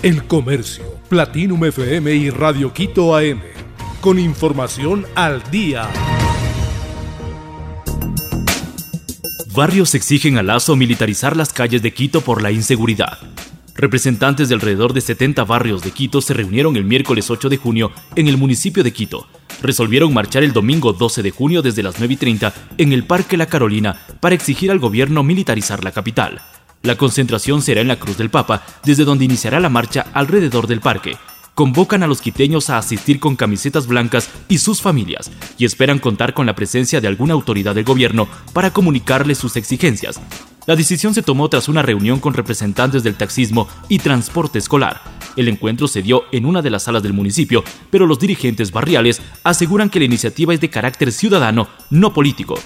El Comercio, Platinum FM y Radio Quito AM. Con información al día. Barrios exigen a Lazo militarizar las calles de Quito por la inseguridad. Representantes de alrededor de 70 barrios de Quito se reunieron el miércoles 8 de junio en el municipio de Quito. Resolvieron marchar el domingo 12 de junio desde las 9 y 30 en el Parque La Carolina para exigir al gobierno militarizar la capital. La concentración será en la Cruz del Papa, desde donde iniciará la marcha alrededor del parque. Convocan a los quiteños a asistir con camisetas blancas y sus familias, y esperan contar con la presencia de alguna autoridad del gobierno para comunicarles sus exigencias. La decisión se tomó tras una reunión con representantes del taxismo y transporte escolar. El encuentro se dio en una de las salas del municipio, pero los dirigentes barriales aseguran que la iniciativa es de carácter ciudadano, no político.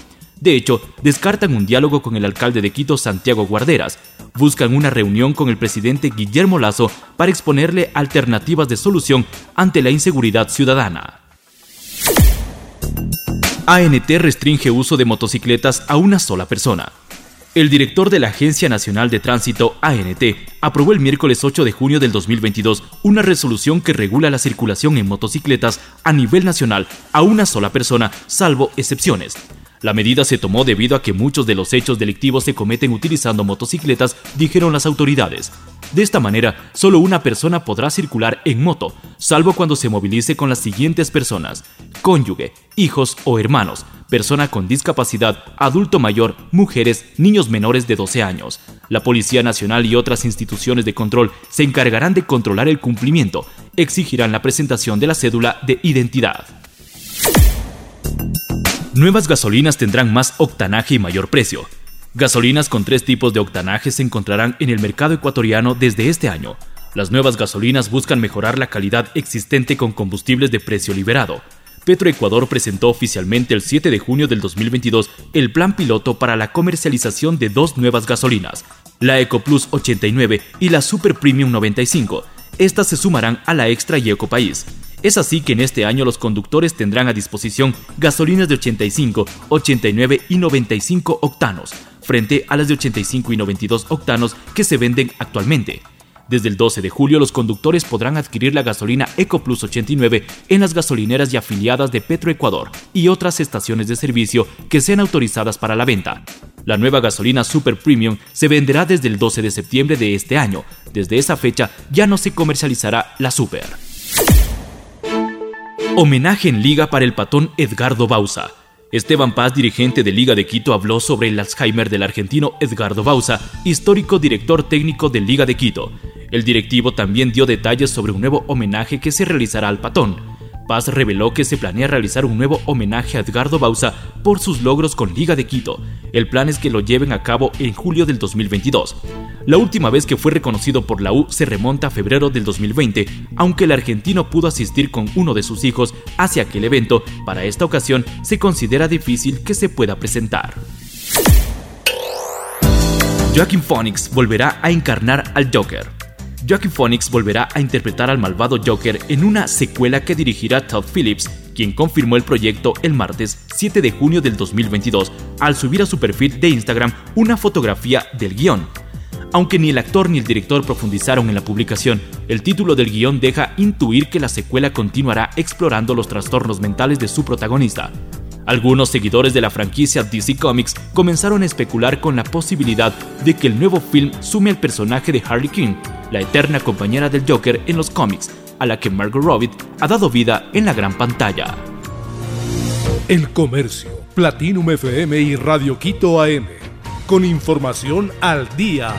De hecho, descartan un diálogo con el alcalde de Quito, Santiago Guarderas. Buscan una reunión con el presidente Guillermo Lazo para exponerle alternativas de solución ante la inseguridad ciudadana. ANT restringe uso de motocicletas a una sola persona. El director de la Agencia Nacional de Tránsito, ANT, aprobó el miércoles 8 de junio del 2022 una resolución que regula la circulación en motocicletas a nivel nacional a una sola persona, salvo excepciones. La medida se tomó debido a que muchos de los hechos delictivos se cometen utilizando motocicletas, dijeron las autoridades. De esta manera, solo una persona podrá circular en moto, salvo cuando se movilice con las siguientes personas: cónyuge, hijos o hermanos, persona con discapacidad, adulto mayor, mujeres, niños menores de 12 años. La Policía Nacional y otras instituciones de control se encargarán de controlar el cumplimiento, exigirán la presentación de la cédula de identidad. Nuevas gasolinas tendrán más octanaje y mayor precio. Gasolinas con tres tipos de octanaje se encontrarán en el mercado ecuatoriano desde este año. Las nuevas gasolinas buscan mejorar la calidad existente con combustibles de precio liberado. Petroecuador presentó oficialmente el 7 de junio del 2022 el plan piloto para la comercialización de dos nuevas gasolinas, la EcoPlus 89 y la Super Premium 95. Estas se sumarán a la Extra y Ecopaís. Es así que en este año los conductores tendrán a disposición gasolinas de 85, 89 y 95 octanos, frente a las de 85 y 92 octanos que se venden actualmente. Desde el 12 de julio los conductores podrán adquirir la gasolina EcoPlus 89 en las gasolineras y afiliadas de Petroecuador y otras estaciones de servicio que sean autorizadas para la venta. La nueva gasolina Super Premium se venderá desde el 12 de septiembre de este año. Desde esa fecha ya no se comercializará la Super. Homenaje en Liga para el patón Edgardo Bausa. Esteban Paz, dirigente de Liga de Quito, habló sobre el Alzheimer del argentino Edgardo Bausa, histórico director técnico de Liga de Quito. El directivo también dio detalles sobre un nuevo homenaje que se realizará al patón. Paz reveló que se planea realizar un nuevo homenaje a Edgardo Bausa por sus logros con Liga de Quito. El plan es que lo lleven a cabo en julio del 2022. La última vez que fue reconocido por la U se remonta a febrero del 2020, aunque el argentino pudo asistir con uno de sus hijos hacia aquel evento, para esta ocasión se considera difícil que se pueda presentar. Joaquin Phoenix volverá a encarnar al Joker. Joaquin Phoenix volverá a interpretar al malvado Joker en una secuela que dirigirá Todd Phillips, quien confirmó el proyecto el martes 7 de junio del 2022 al subir a su perfil de Instagram una fotografía del guion. Aunque ni el actor ni el director profundizaron en la publicación, el título del guion deja intuir que la secuela continuará explorando los trastornos mentales de su protagonista. Algunos seguidores de la franquicia DC Comics comenzaron a especular con la posibilidad de que el nuevo film sume al personaje de Harley Quinn, la eterna compañera del Joker en los cómics, a la que Margot Robbie ha dado vida en la gran pantalla. El Comercio, Platinum FM y Radio Quito AM, con información al día.